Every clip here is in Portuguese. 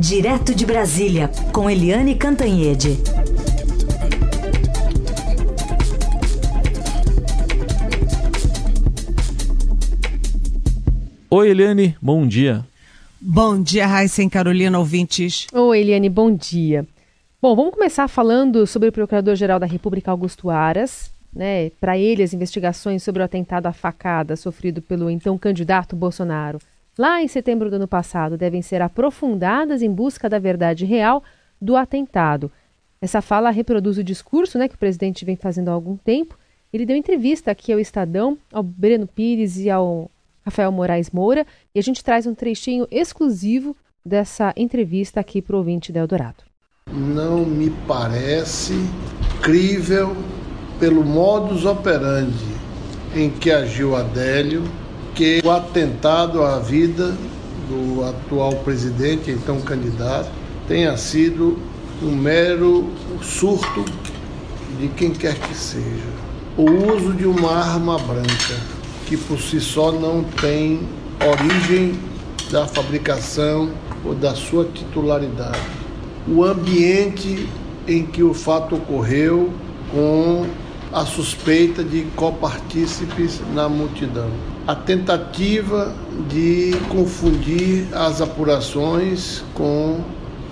Direto de Brasília, com Eliane Cantanhede. Oi, Eliane, bom dia. Bom dia, Raíssa e Carolina, ouvintes. Oi, Eliane, bom dia. Bom, vamos começar falando sobre o Procurador-Geral da República, Augusto Aras. Né? Para ele, as investigações sobre o atentado à facada sofrido pelo então candidato Bolsonaro lá em setembro do ano passado devem ser aprofundadas em busca da verdade real do atentado. Essa fala reproduz o discurso né, que o presidente vem fazendo há algum tempo. Ele deu entrevista aqui ao Estadão, ao Breno Pires e ao Rafael Moraes Moura, e a gente traz um trechinho exclusivo dessa entrevista aqui para o ouvinte da Eldorado. Não me parece crível pelo modus operandi em que agiu Adélio o atentado à vida do atual presidente, então candidato, tenha sido um mero surto de quem quer que seja. O uso de uma arma branca, que por si só não tem origem da fabricação ou da sua titularidade. O ambiente em que o fato ocorreu com a suspeita de copartícipes na multidão. A tentativa de confundir as apurações com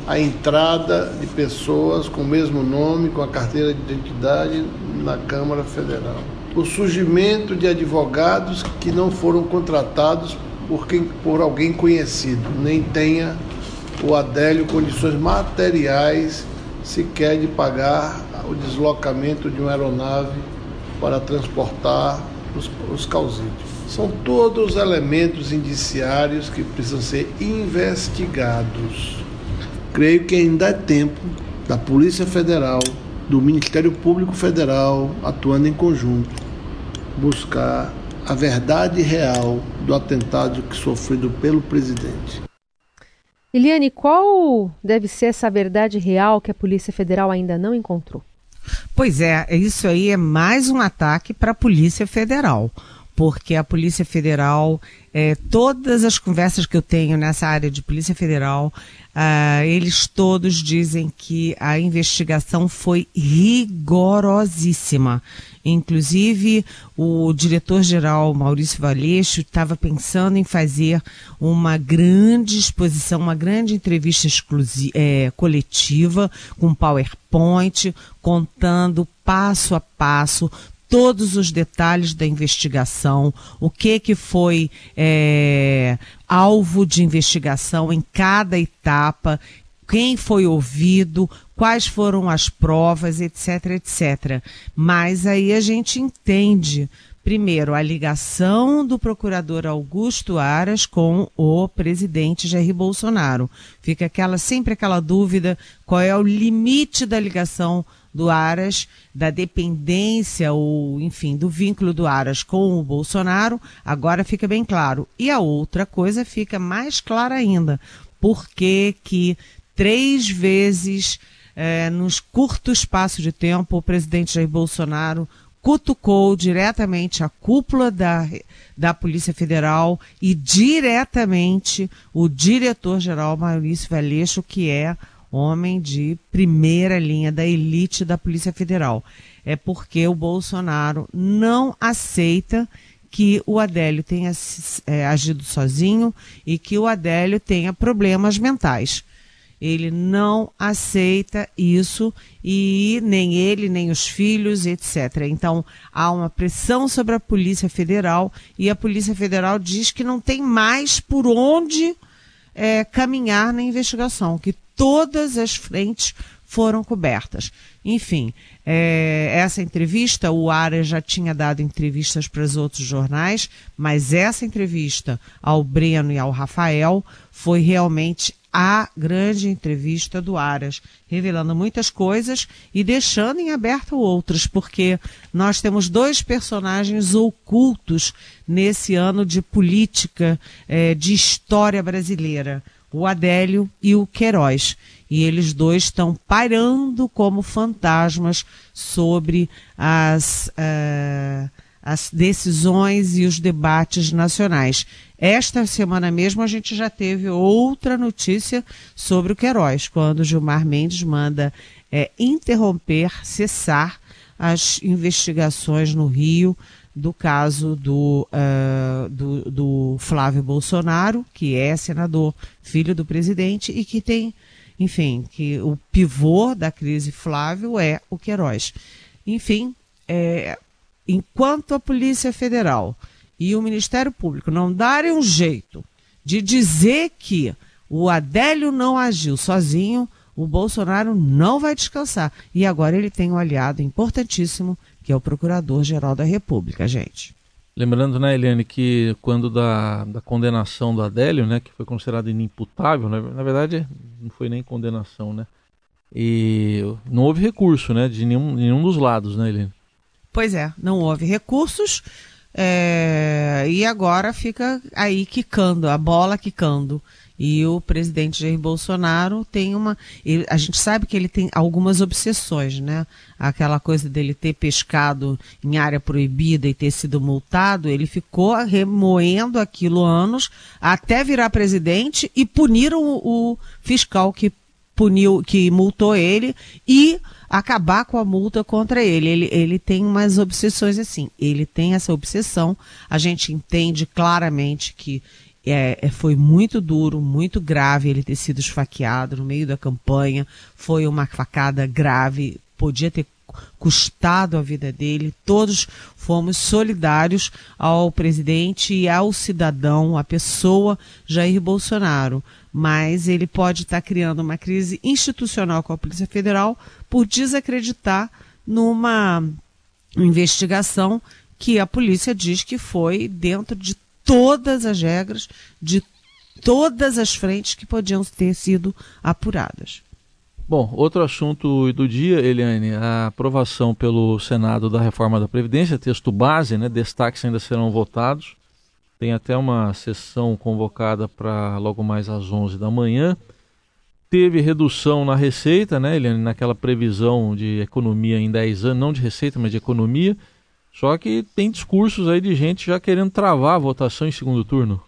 a entrada de pessoas com o mesmo nome, com a carteira de identidade na Câmara Federal. O surgimento de advogados que não foram contratados por, quem, por alguém conhecido, nem tenha o Adélio condições materiais sequer de pagar o deslocamento de uma aeronave para transportar os, os causídeos. São todos elementos indiciários que precisam ser investigados. Creio que ainda é tempo da Polícia Federal, do Ministério Público Federal, atuando em conjunto, buscar a verdade real do atentado que sofrido pelo presidente. Eliane, qual deve ser essa verdade real que a Polícia Federal ainda não encontrou? Pois é, isso aí é mais um ataque para a Polícia Federal, porque a Polícia Federal, é, todas as conversas que eu tenho nessa área de Polícia Federal, uh, eles todos dizem que a investigação foi rigorosíssima. Inclusive, o diretor-geral Maurício Valeixo estava pensando em fazer uma grande exposição, uma grande entrevista é, coletiva com PowerPoint, contando passo a passo todos os detalhes da investigação, o que que foi é, alvo de investigação em cada etapa, quem foi ouvido, quais foram as provas, etc, etc. Mas aí a gente entende, primeiro, a ligação do procurador Augusto Aras com o presidente Jair Bolsonaro. Fica aquela sempre aquela dúvida, qual é o limite da ligação do Aras, da dependência ou, enfim, do vínculo do Aras com o Bolsonaro, agora fica bem claro. E a outra coisa fica mais clara ainda. Por que que três vezes, é, nos curto espaço de tempo, o presidente Jair Bolsonaro cutucou diretamente a cúpula da, da Polícia Federal e diretamente o diretor-geral Maurício Valeixo, que é homem de primeira linha da elite da Polícia Federal. É porque o Bolsonaro não aceita que o Adélio tenha é, agido sozinho e que o Adélio tenha problemas mentais. Ele não aceita isso e nem ele, nem os filhos, etc. Então há uma pressão sobre a Polícia Federal e a Polícia Federal diz que não tem mais por onde é, caminhar na investigação, que todas as frentes foram cobertas. Enfim, é, essa entrevista, o Ara já tinha dado entrevistas para os outros jornais, mas essa entrevista ao Breno e ao Rafael foi realmente a grande entrevista do Aras, revelando muitas coisas e deixando em aberto outras, porque nós temos dois personagens ocultos nesse ano de política, é, de história brasileira o Adélio e o Queiroz. E eles dois estão pairando como fantasmas sobre as, uh, as decisões e os debates nacionais. Esta semana mesmo a gente já teve outra notícia sobre o Queiroz, quando Gilmar Mendes manda é, interromper, cessar as investigações no Rio do caso do, uh, do, do, Flávio Bolsonaro, que é senador, filho do presidente, e que tem, enfim, que o pivô da crise Flávio é o Queiroz. Enfim, é, enquanto a Polícia Federal e o Ministério Público não darem um jeito de dizer que o Adélio não agiu sozinho, o Bolsonaro não vai descansar. E agora ele tem um aliado importantíssimo, que é o Procurador-Geral da República, gente. Lembrando, né, Eliane, que quando da, da condenação do Adélio, né, que foi considerado inimputável, né, na verdade não foi nem condenação, né? E não houve recurso, né, de nenhum, nenhum dos lados, né, Eliane? Pois é, não houve recursos. É, e agora fica aí quicando, a bola quicando. E o presidente Jair Bolsonaro tem uma. Ele, a gente sabe que ele tem algumas obsessões, né? Aquela coisa dele ter pescado em área proibida e ter sido multado, ele ficou remoendo aquilo anos até virar presidente e puniram o, o fiscal que puniu, que multou ele e acabar com a multa contra ele. ele. Ele tem umas obsessões assim. Ele tem essa obsessão. A gente entende claramente que é, é, foi muito duro, muito grave ele ter sido esfaqueado no meio da campanha. Foi uma facada grave, podia ter custado a vida dele. Todos fomos solidários ao presidente e ao cidadão, à pessoa Jair Bolsonaro. Mas ele pode estar criando uma crise institucional com a Polícia Federal por desacreditar numa investigação que a polícia diz que foi dentro de todas as regras, de todas as frentes que podiam ter sido apuradas. Bom, outro assunto do dia, Eliane, a aprovação pelo Senado da reforma da Previdência, texto base, né, destaques ainda serão votados. Tem até uma sessão convocada para logo mais às 11 da manhã. Teve redução na receita, né, Eliane, naquela previsão de economia em 10 anos, não de receita, mas de economia. Só que tem discursos aí de gente já querendo travar a votação em segundo turno.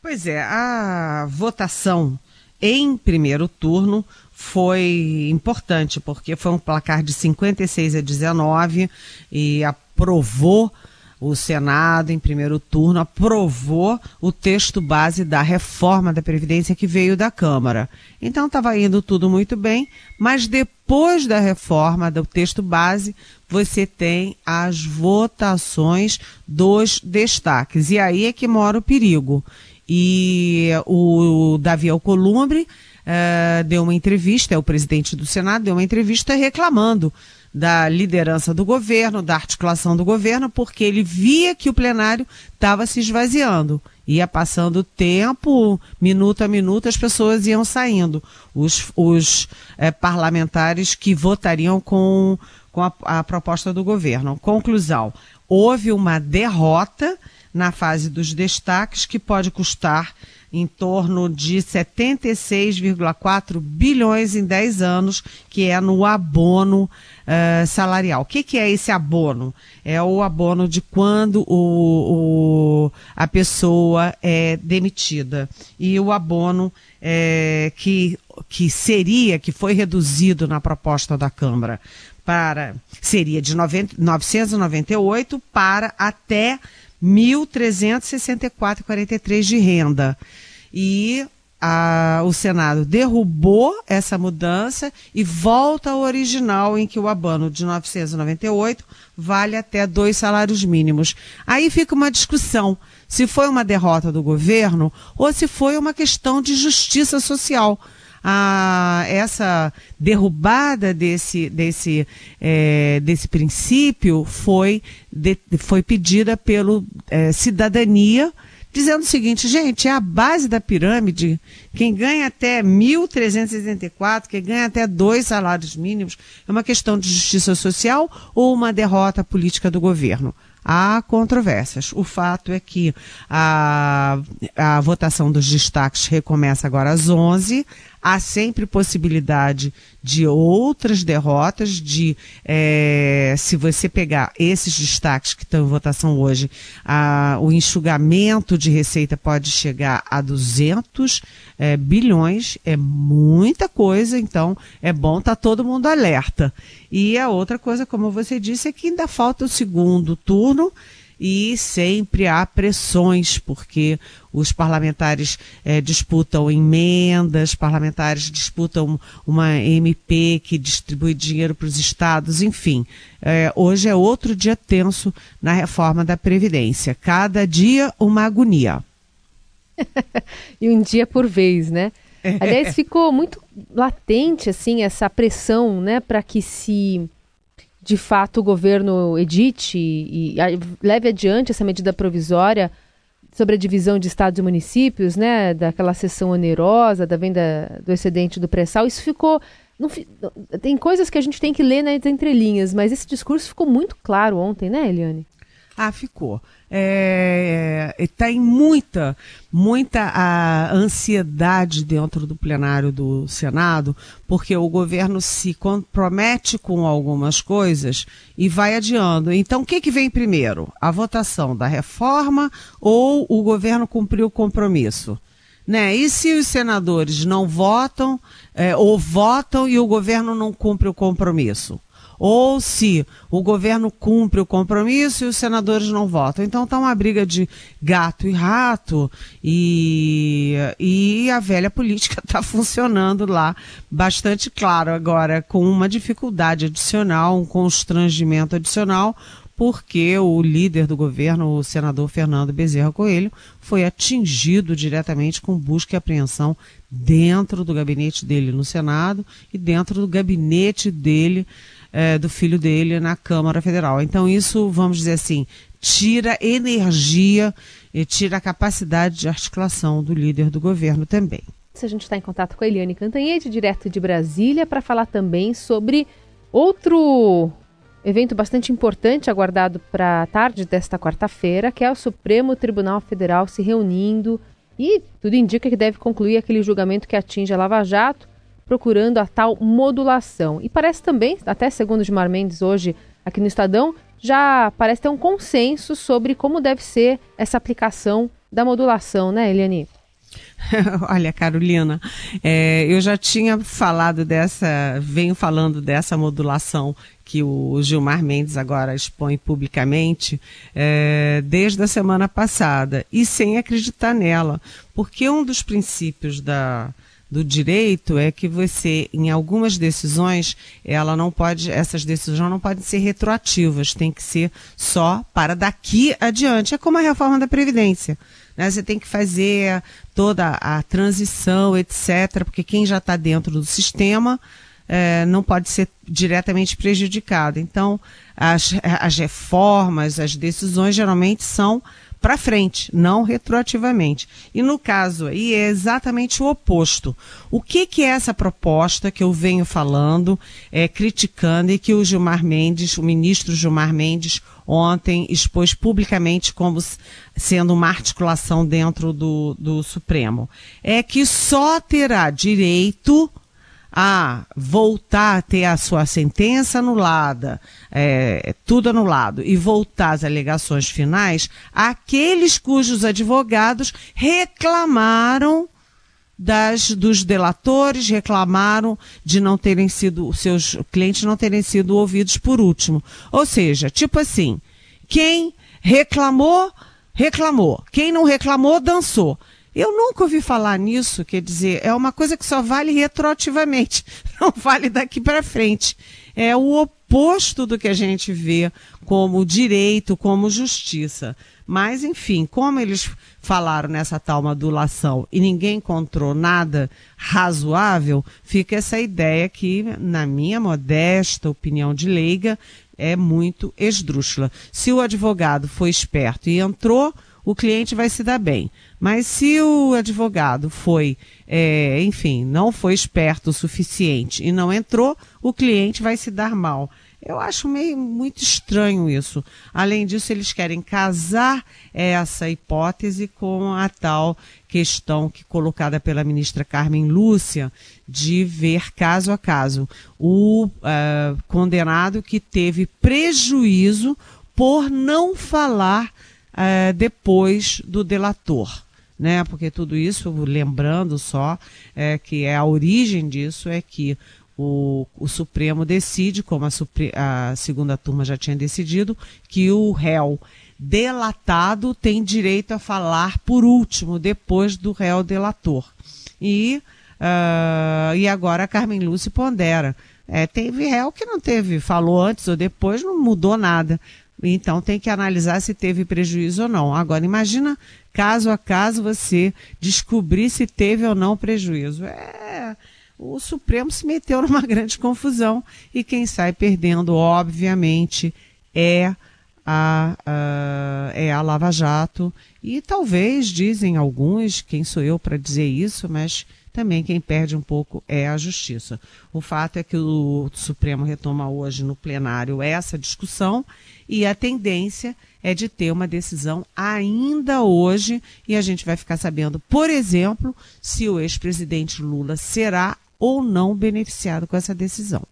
Pois é, a votação em primeiro turno foi importante, porque foi um placar de 56 a 19 e aprovou o Senado, em primeiro turno, aprovou o texto base da reforma da Previdência que veio da Câmara. Então estava indo tudo muito bem, mas depois da reforma do texto base, você tem as votações dos destaques. E aí é que mora o perigo. E o Davi Alcolumbre uh, deu uma entrevista, é o presidente do Senado, deu uma entrevista reclamando da liderança do governo, da articulação do governo, porque ele via que o plenário estava se esvaziando. Ia passando tempo, minuto a minuto, as pessoas iam saindo. Os, os é, parlamentares que votariam com, com a, a proposta do governo. Conclusão: houve uma derrota na fase dos destaques que pode custar em torno de 76,4 bilhões em 10 anos, que é no abono uh, salarial. O que, que, é esse abono? É o abono de quando o, o a pessoa é demitida. E o abono é, que, que seria, que foi reduzido na proposta da Câmara para seria de 90, 998 para até 1.364,43 de renda. E a, o Senado derrubou essa mudança e volta ao original em que o abono de 998 vale até dois salários mínimos. Aí fica uma discussão se foi uma derrota do governo ou se foi uma questão de justiça social a, essa derrubada desse, desse, é, desse princípio foi, de, foi pedida pelo é, cidadania, dizendo o seguinte, gente, é a base da pirâmide, quem ganha até 1.364, quem ganha até dois salários mínimos, é uma questão de justiça social ou uma derrota política do governo? Há controvérsias. O fato é que a, a votação dos destaques recomeça agora às 11. Há sempre possibilidade de outras derrotas, de é, se você pegar esses destaques que estão em votação hoje, a, o enxugamento de receita pode chegar a 200 é, bilhões, é muita coisa, então é bom estar tá todo mundo alerta. E a outra coisa, como você disse, é que ainda falta o segundo turno e sempre há pressões, porque os parlamentares é, disputam emendas, parlamentares disputam uma MP que distribui dinheiro para os estados, enfim. É, hoje é outro dia tenso na reforma da Previdência. Cada dia uma agonia. e um dia por vez, né? É. Aliás, ficou muito latente assim essa pressão, né, para que se de fato o governo edite e, e leve adiante essa medida provisória sobre a divisão de estados e municípios, né, daquela sessão onerosa da venda do excedente do pré-sal, isso ficou não, tem coisas que a gente tem que ler nas entrelinhas, mas esse discurso ficou muito claro ontem, né, Eliane? Ah, ficou. É, é, em muita, muita a ansiedade dentro do plenário do Senado, porque o governo se compromete com algumas coisas e vai adiando. Então, o que, que vem primeiro? A votação da reforma ou o governo cumpriu o compromisso? Né? E se os senadores não votam, é, ou votam e o governo não cumpre o compromisso? Ou se o governo cumpre o compromisso e os senadores não votam. Então está uma briga de gato e rato e, e a velha política está funcionando lá bastante claro agora, com uma dificuldade adicional, um constrangimento adicional, porque o líder do governo, o senador Fernando Bezerra Coelho, foi atingido diretamente com busca e apreensão dentro do gabinete dele no Senado e dentro do gabinete dele é, do filho dele na Câmara Federal. Então, isso, vamos dizer assim, tira energia e tira a capacidade de articulação do líder do governo também. A gente está em contato com a Eliane Cantanhede, direto de Brasília, para falar também sobre outro evento bastante importante aguardado para a tarde desta quarta-feira, que é o Supremo Tribunal Federal se reunindo e tudo indica que deve concluir aquele julgamento que atinge a Lava Jato procurando a tal modulação. E parece também, até segundo Gilmar Mendes hoje aqui no Estadão, já parece ter um consenso sobre como deve ser essa aplicação da modulação, né, Eliane? Olha, Carolina, é, eu já tinha falado dessa, venho falando dessa modulação que o Gilmar Mendes agora expõe publicamente é, desde a semana passada e sem acreditar nela, porque um dos princípios da, do direito é que você, em algumas decisões, ela não pode, essas decisões não podem ser retroativas, tem que ser só para daqui adiante. É como a reforma da Previdência. Né? Você tem que fazer toda a transição, etc., porque quem já está dentro do sistema é, não pode ser diretamente prejudicado. Então, as, as reformas, as decisões geralmente são para frente, não retroativamente. E no caso aí é exatamente o oposto. O que, que é essa proposta que eu venho falando, é, criticando e que o Gilmar Mendes, o ministro Gilmar Mendes, ontem expôs publicamente como sendo uma articulação dentro do, do Supremo? É que só terá direito a voltar a ter a sua sentença anulada, é, tudo anulado, e voltar às alegações finais, aqueles cujos advogados reclamaram das, dos delatores, reclamaram de não terem sido, seus clientes não terem sido ouvidos por último. Ou seja, tipo assim, quem reclamou, reclamou. Quem não reclamou, dançou. Eu nunca ouvi falar nisso, quer dizer, é uma coisa que só vale retroativamente, não vale daqui para frente. É o oposto do que a gente vê como direito, como justiça. Mas, enfim, como eles falaram nessa tal modulação e ninguém encontrou nada razoável, fica essa ideia que, na minha modesta opinião de leiga, é muito esdrúxula. Se o advogado foi esperto e entrou, o cliente vai se dar bem. Mas se o advogado foi, é, enfim, não foi esperto o suficiente e não entrou, o cliente vai se dar mal. Eu acho meio muito estranho isso. Além disso, eles querem casar essa hipótese com a tal questão que colocada pela ministra Carmen Lúcia de ver caso a caso o uh, condenado que teve prejuízo por não falar uh, depois do delator. Né? Porque tudo isso, lembrando só, é que é a origem disso é que o, o Supremo decide, como a, Supre a segunda turma já tinha decidido, que o réu delatado tem direito a falar por último, depois do réu delator. E, uh, e agora a Carmen Lúcia pondera. É, teve réu que não teve, falou antes ou depois, não mudou nada. Então tem que analisar se teve prejuízo ou não. Agora, imagina caso a caso você descobrir se teve ou não prejuízo. É, o Supremo se meteu numa grande confusão e quem sai perdendo, obviamente, é a, a, é a Lava Jato. E talvez, dizem alguns, quem sou eu para dizer isso, mas também quem perde um pouco é a Justiça. O fato é que o Supremo retoma hoje no plenário essa discussão e a tendência é de ter uma decisão ainda hoje e a gente vai ficar sabendo, por exemplo, se o ex-presidente Lula será ou não beneficiado com essa decisão.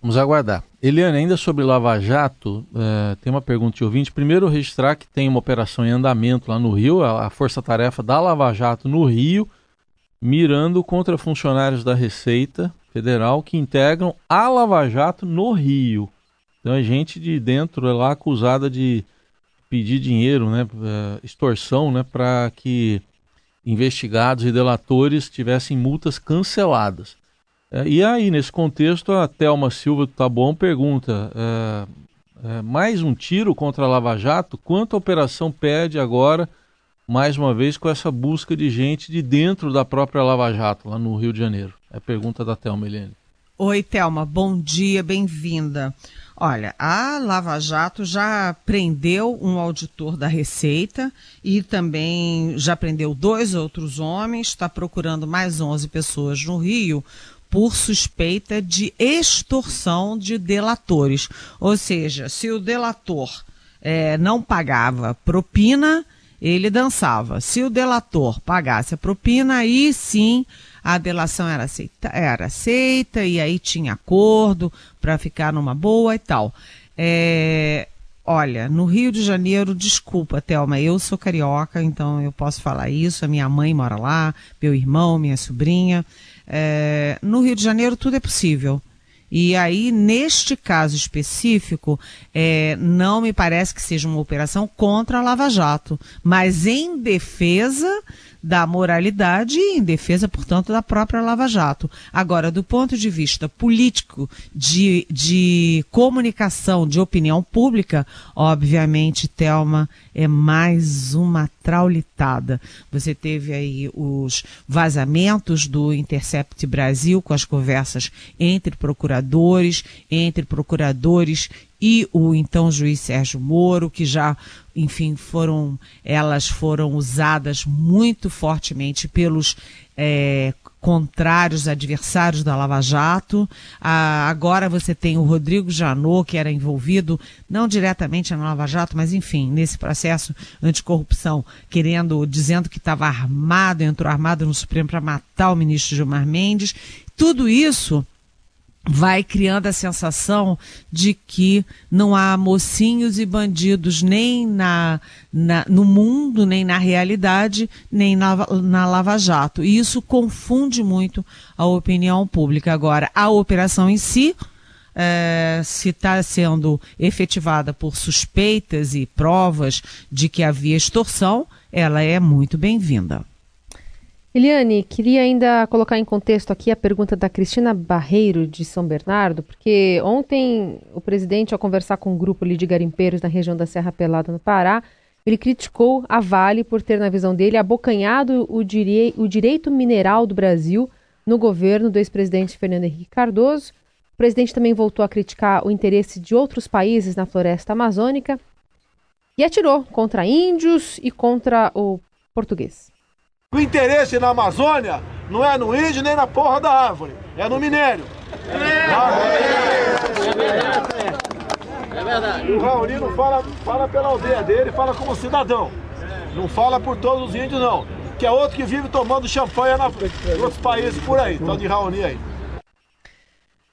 Vamos aguardar. Eliane, ainda sobre Lava Jato, é, tem uma pergunta de ouvinte. Primeiro, registrar que tem uma operação em andamento lá no Rio, a, a força-tarefa da Lava Jato no Rio, mirando contra funcionários da Receita Federal que integram a Lava Jato no Rio. Então, é gente de dentro é lá acusada de pedir dinheiro, né, é, extorsão, né, para que investigados e delatores tivessem multas canceladas. É, e aí, nesse contexto, a Thelma Silva do Taboão pergunta: é, é, mais um tiro contra a Lava Jato? Quanto a operação pede agora, mais uma vez, com essa busca de gente de dentro da própria Lava Jato, lá no Rio de Janeiro? É a pergunta da Thelma Helene. Oi, Thelma, bom dia, bem-vinda. Olha, a Lava Jato já prendeu um auditor da Receita e também já prendeu dois outros homens, está procurando mais 11 pessoas no Rio por suspeita de extorsão de delatores. Ou seja, se o delator é, não pagava propina, ele dançava. Se o delator pagasse a propina, aí sim a delação era aceita, era aceita e aí tinha acordo para ficar numa boa e tal. É, olha, no Rio de Janeiro, desculpa, Thelma, eu sou carioca, então eu posso falar isso. A minha mãe mora lá, meu irmão, minha sobrinha. É, no Rio de Janeiro tudo é possível. E aí, neste caso específico, é, não me parece que seja uma operação contra a Lava Jato, mas em defesa da moralidade e em defesa, portanto, da própria Lava Jato. Agora, do ponto de vista político, de, de comunicação, de opinião pública, obviamente, Thelma é mais uma traulitada. Você teve aí os vazamentos do Intercept Brasil com as conversas entre procuradores, entre procuradores e o então juiz Sérgio Moro, que já, enfim, foram, elas foram usadas muito fortemente pelos é, contrários, adversários da Lava Jato. Ah, agora você tem o Rodrigo Janot, que era envolvido, não diretamente na Lava Jato, mas enfim, nesse processo anticorrupção, querendo, dizendo que estava armado, entrou armado no Supremo para matar o ministro Gilmar Mendes. Tudo isso vai criando a sensação de que não há mocinhos e bandidos nem na, na no mundo, nem na realidade, nem na, na Lava Jato. E isso confunde muito a opinião pública. Agora, a operação em si, é, se está sendo efetivada por suspeitas e provas de que havia extorsão, ela é muito bem-vinda. Eliane, queria ainda colocar em contexto aqui a pergunta da Cristina Barreiro, de São Bernardo, porque ontem o presidente, ao conversar com um grupo de garimpeiros na região da Serra Pelada, no Pará, ele criticou a Vale por ter, na visão dele, abocanhado o, direi o direito mineral do Brasil no governo do ex-presidente Fernando Henrique Cardoso. O presidente também voltou a criticar o interesse de outros países na floresta amazônica e atirou contra índios e contra o português. O interesse na Amazônia não é no índio nem na porra da árvore, é no minério. É. É verdade. O Raoni não fala, fala pela aldeia dele, fala como cidadão. Não fala por todos os índios, não. Que é outro que vive tomando champanhe na, em outros países por aí, tal de Raoni aí.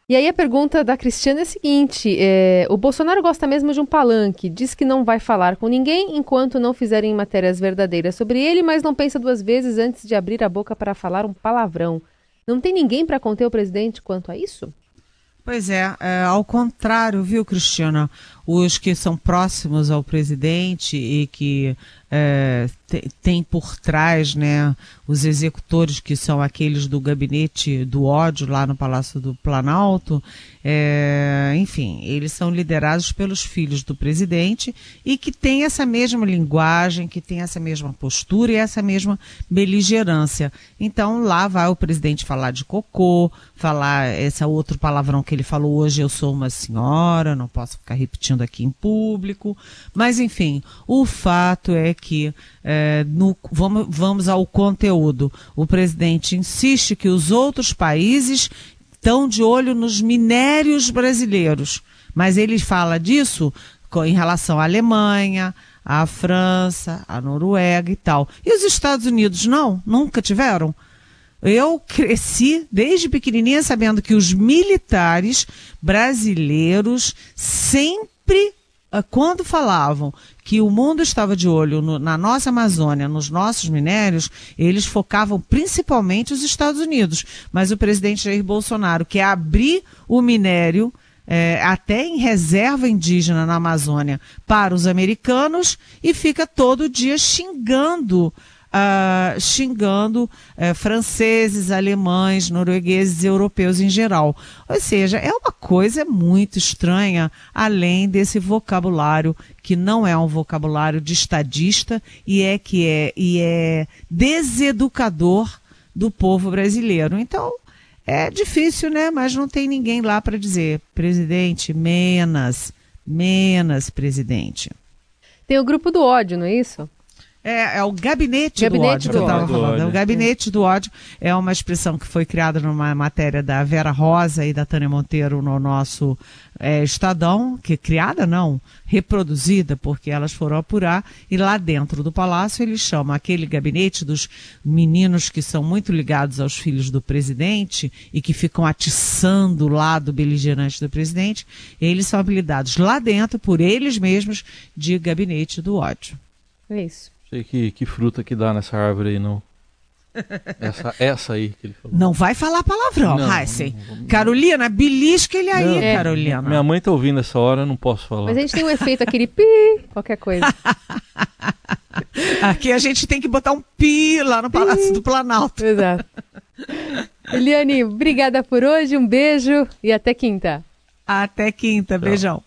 E aí a pergunta da Cristiana é a seguinte: é, o Bolsonaro gosta mesmo de um palanque, diz que não vai falar com ninguém enquanto não fizerem matérias verdadeiras sobre ele, mas não pensa duas vezes antes de abrir a boca para falar um palavrão. Não tem ninguém para conter o presidente quanto a isso? Pois é, é, ao contrário, viu, Cristina? Os que são próximos ao presidente e que é, tem por trás né, os executores que são aqueles do gabinete do ódio lá no Palácio do Planalto, é, enfim, eles são liderados pelos filhos do presidente e que tem essa mesma linguagem, que tem essa mesma postura e essa mesma beligerância. Então lá vai o presidente falar de cocô, falar esse outro palavrão que ele falou hoje, eu sou uma senhora, não posso ficar repetindo aqui em público, mas enfim, o fato é que é, no, vamos, vamos ao conteúdo. O presidente insiste que os outros países estão de olho nos minérios brasileiros, mas ele fala disso em relação à Alemanha, à França, à Noruega e tal. E os Estados Unidos não? Nunca tiveram? Eu cresci desde pequenininha sabendo que os militares brasileiros sempre ah, quando falavam que o mundo estava de olho no, na nossa Amazônia, nos nossos minérios, eles focavam principalmente os Estados Unidos. Mas o presidente Jair Bolsonaro quer abrir o minério é, até em reserva indígena na Amazônia para os americanos e fica todo dia xingando uh, xingando uh, franceses, alemães, noruegueses europeus em geral. Ou seja, é uma coisa muito estranha, além desse vocabulário que não é um vocabulário de estadista e é que é e é deseducador do povo brasileiro. Então, é difícil, né? Mas não tem ninguém lá para dizer, presidente, menos, menos, presidente. Tem o grupo do ódio, não é isso? É, é o gabinete, gabinete do ódio, do que eu estava falando. É o gabinete do ódio é uma expressão que foi criada numa matéria da Vera Rosa e da Tânia Monteiro no nosso é, Estadão, que criada não, reproduzida, porque elas foram apurar, e lá dentro do palácio eles chamam aquele gabinete dos meninos que são muito ligados aos filhos do presidente e que ficam atiçando o lado beligerante do presidente, eles são apelidados lá dentro, por eles mesmos, de gabinete do ódio. É isso sei que, que fruta que dá nessa árvore aí, não. Essa, essa aí que ele falou. Não vai falar palavrão, Heisen. Carolina, belisca ele aí, não, Carolina. Minha mãe tá ouvindo essa hora, não posso falar. Mas a gente tem um efeito, aquele pi, qualquer coisa. Aqui a gente tem que botar um pi lá no Palácio do Planalto. Exato. Eliane, obrigada por hoje, um beijo e até quinta. Até quinta, Tchau. beijão.